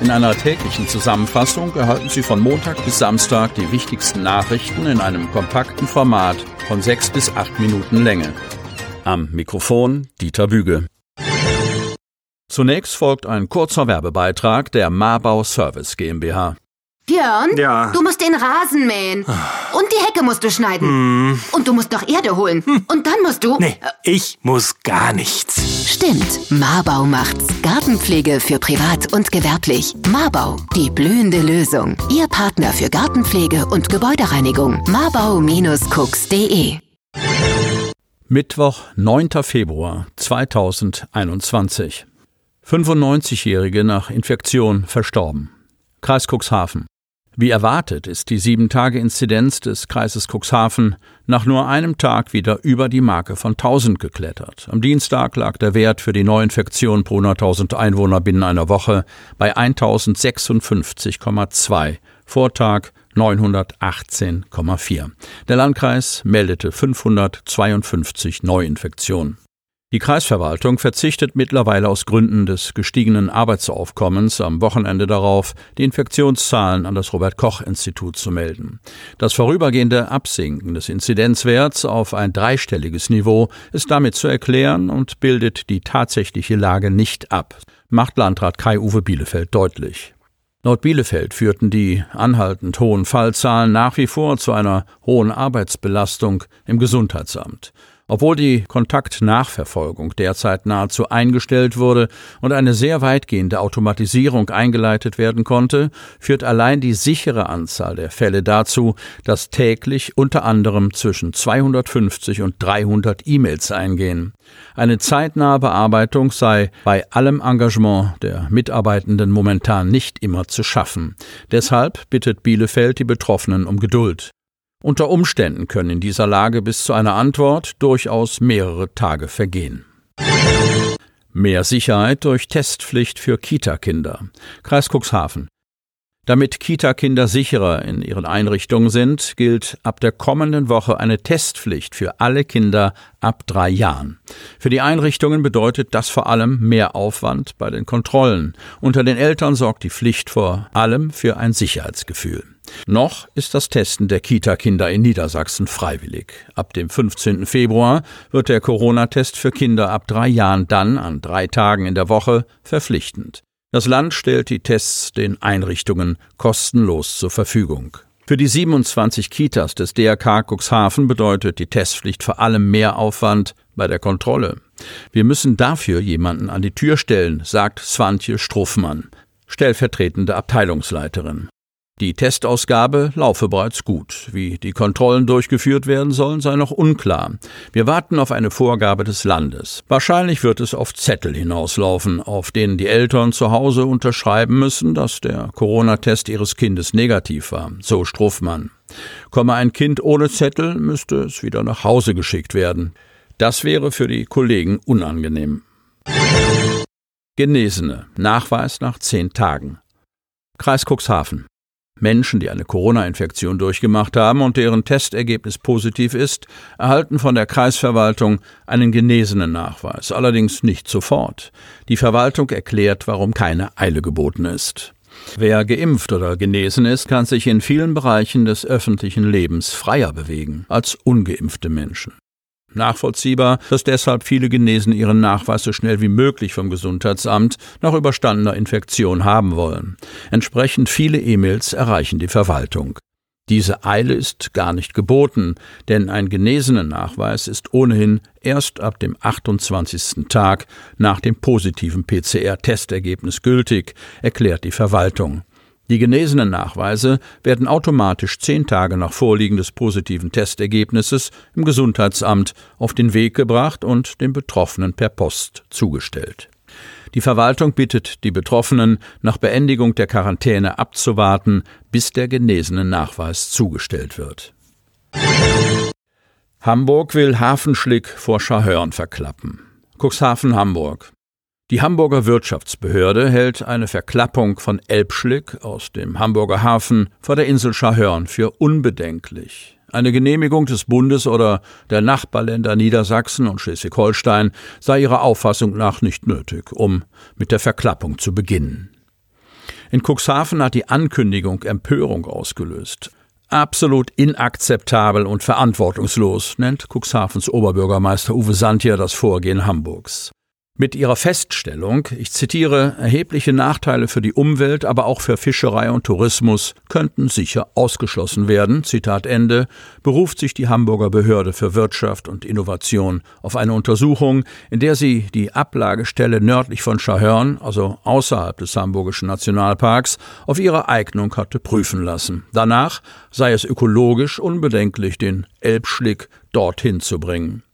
In einer täglichen Zusammenfassung erhalten Sie von Montag bis Samstag die wichtigsten Nachrichten in einem kompakten Format von sechs bis acht Minuten Länge. Am Mikrofon Dieter Büge. Zunächst folgt ein kurzer Werbebeitrag der Marbau Service GmbH. Björn, Ja. du musst den Rasen mähen. Und die Hecke musst du schneiden. Hm. Und du musst noch Erde holen. Und dann musst du. Nee, ich muss gar nichts. Stimmt, Marbau macht's. Gartenpflege für privat und gewerblich. Marbau, die blühende Lösung. Ihr Partner für Gartenpflege und Gebäudereinigung. Marbau-cooks.de Mittwoch, 9. Februar 2021. 95-Jährige nach Infektion verstorben. Kreis Cuxhaven. Wie erwartet ist die 7-Tage-Inzidenz des Kreises Cuxhaven nach nur einem Tag wieder über die Marke von 1000 geklettert. Am Dienstag lag der Wert für die Neuinfektion pro 100.000 Einwohner binnen einer Woche bei 1056,2. Vortag 918,4. Der Landkreis meldete 552 Neuinfektionen. Die Kreisverwaltung verzichtet mittlerweile aus Gründen des gestiegenen Arbeitsaufkommens am Wochenende darauf, die Infektionszahlen an das Robert Koch Institut zu melden. Das vorübergehende Absinken des Inzidenzwerts auf ein dreistelliges Niveau ist damit zu erklären und bildet die tatsächliche Lage nicht ab, macht Landrat Kai-Uwe Bielefeld deutlich. Laut Bielefeld führten die anhaltend hohen Fallzahlen nach wie vor zu einer hohen Arbeitsbelastung im Gesundheitsamt. Obwohl die Kontaktnachverfolgung derzeit nahezu eingestellt wurde und eine sehr weitgehende Automatisierung eingeleitet werden konnte, führt allein die sichere Anzahl der Fälle dazu, dass täglich unter anderem zwischen 250 und 300 E-Mails eingehen. Eine zeitnahe Bearbeitung sei bei allem Engagement der Mitarbeitenden momentan nicht immer zu schaffen. Deshalb bittet Bielefeld die Betroffenen um Geduld. Unter Umständen können in dieser Lage bis zu einer Antwort durchaus mehrere Tage vergehen. Mehr Sicherheit durch Testpflicht für Kita-Kinder. Kreis Cuxhaven. Damit Kita-Kinder sicherer in ihren Einrichtungen sind, gilt ab der kommenden Woche eine Testpflicht für alle Kinder ab drei Jahren. Für die Einrichtungen bedeutet das vor allem mehr Aufwand bei den Kontrollen. Unter den Eltern sorgt die Pflicht vor allem für ein Sicherheitsgefühl. Noch ist das Testen der Kita-Kinder in Niedersachsen freiwillig. Ab dem 15. Februar wird der Corona-Test für Kinder ab drei Jahren dann an drei Tagen in der Woche verpflichtend. Das Land stellt die Tests den Einrichtungen kostenlos zur Verfügung. Für die 27 Kitas des DRK Cuxhaven bedeutet die Testpflicht vor allem mehr Aufwand bei der Kontrolle. Wir müssen dafür jemanden an die Tür stellen, sagt Swantje Struffmann, stellvertretende Abteilungsleiterin. Die Testausgabe laufe bereits gut. Wie die Kontrollen durchgeführt werden sollen, sei noch unklar. Wir warten auf eine Vorgabe des Landes. Wahrscheinlich wird es auf Zettel hinauslaufen, auf denen die Eltern zu Hause unterschreiben müssen, dass der Corona-Test ihres Kindes negativ war. So Struffmann. Komme ein Kind ohne Zettel, müsste es wieder nach Hause geschickt werden. Das wäre für die Kollegen unangenehm. Genesene. Nachweis nach zehn Tagen. Kreis Cuxhaven. Menschen, die eine Corona-Infektion durchgemacht haben und deren Testergebnis positiv ist, erhalten von der Kreisverwaltung einen genesenen Nachweis, allerdings nicht sofort. Die Verwaltung erklärt, warum keine Eile geboten ist. Wer geimpft oder genesen ist, kann sich in vielen Bereichen des öffentlichen Lebens freier bewegen als ungeimpfte Menschen. Nachvollziehbar, dass deshalb viele Genesen ihren Nachweis so schnell wie möglich vom Gesundheitsamt nach überstandener Infektion haben wollen. Entsprechend viele E-Mails erreichen die Verwaltung. Diese Eile ist gar nicht geboten, denn ein genesenen Nachweis ist ohnehin erst ab dem 28. Tag nach dem positiven PCR-Testergebnis gültig, erklärt die Verwaltung. Die genesenen Nachweise werden automatisch zehn Tage nach Vorliegen des positiven Testergebnisses im Gesundheitsamt auf den Weg gebracht und den Betroffenen per Post zugestellt. Die Verwaltung bittet die Betroffenen, nach Beendigung der Quarantäne abzuwarten, bis der genesene Nachweis zugestellt wird. Hamburg will Hafenschlick vor Schahörn verklappen. Cuxhaven Hamburg. Die Hamburger Wirtschaftsbehörde hält eine Verklappung von Elbschlick aus dem Hamburger Hafen vor der Insel Schahörn für unbedenklich. Eine Genehmigung des Bundes oder der Nachbarländer Niedersachsen und Schleswig-Holstein sei ihrer Auffassung nach nicht nötig, um mit der Verklappung zu beginnen. In Cuxhaven hat die Ankündigung Empörung ausgelöst. Absolut inakzeptabel und verantwortungslos nennt Cuxhavens Oberbürgermeister Uwe Santier das Vorgehen Hamburgs. Mit ihrer Feststellung, ich zitiere, erhebliche Nachteile für die Umwelt, aber auch für Fischerei und Tourismus könnten sicher ausgeschlossen werden, Zitat Ende, beruft sich die Hamburger Behörde für Wirtschaft und Innovation auf eine Untersuchung, in der sie die Ablagestelle nördlich von Schahörn, also außerhalb des Hamburgischen Nationalparks, auf ihre Eignung hatte prüfen lassen. Danach sei es ökologisch unbedenklich, den Elbschlick dorthin zu bringen.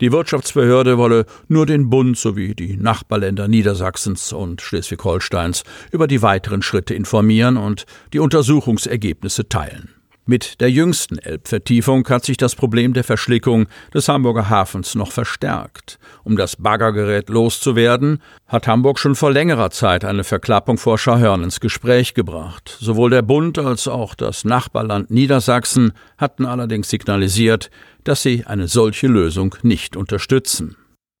Die Wirtschaftsbehörde wolle nur den Bund sowie die Nachbarländer Niedersachsens und Schleswig-Holsteins über die weiteren Schritte informieren und die Untersuchungsergebnisse teilen. Mit der jüngsten Elbvertiefung hat sich das Problem der Verschlickung des Hamburger Hafens noch verstärkt. Um das Baggergerät loszuwerden, hat Hamburg schon vor längerer Zeit eine Verklappung vor Schahörn ins Gespräch gebracht. Sowohl der Bund als auch das Nachbarland Niedersachsen hatten allerdings signalisiert, dass sie eine solche Lösung nicht unterstützen.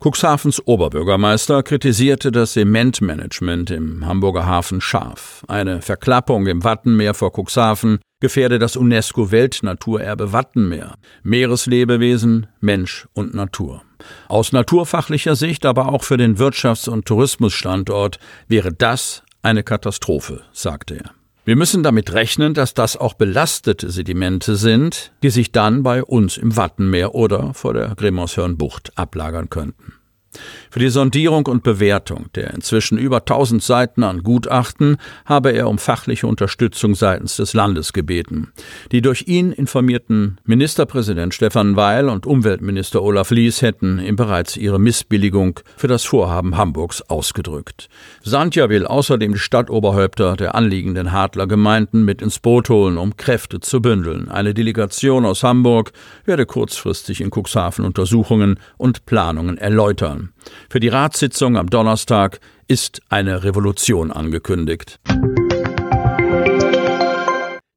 Cuxhavens Oberbürgermeister kritisierte das Zementmanagement im Hamburger Hafen scharf. Eine Verklappung im Wattenmeer vor Cuxhaven gefährde das UNESCO-Weltnaturerbe Wattenmeer, Meereslebewesen, Mensch und Natur. Aus naturfachlicher Sicht, aber auch für den Wirtschafts- und Tourismusstandort wäre das eine Katastrophe, sagte er. Wir müssen damit rechnen, dass das auch belastete Sedimente sind, die sich dann bei uns im Wattenmeer oder vor der Grimmershörnbucht ablagern könnten. Für die Sondierung und Bewertung der inzwischen über 1000 Seiten an Gutachten habe er um fachliche Unterstützung seitens des Landes gebeten. Die durch ihn informierten Ministerpräsident Stefan Weil und Umweltminister Olaf Lies hätten ihm bereits ihre Missbilligung für das Vorhaben Hamburgs ausgedrückt. Santja will außerdem die Stadtoberhäupter der anliegenden Hadler Gemeinden mit ins Boot holen, um Kräfte zu bündeln. Eine Delegation aus Hamburg werde kurzfristig in Cuxhaven Untersuchungen und Planungen erläutern. Für die Ratssitzung am Donnerstag ist eine Revolution angekündigt.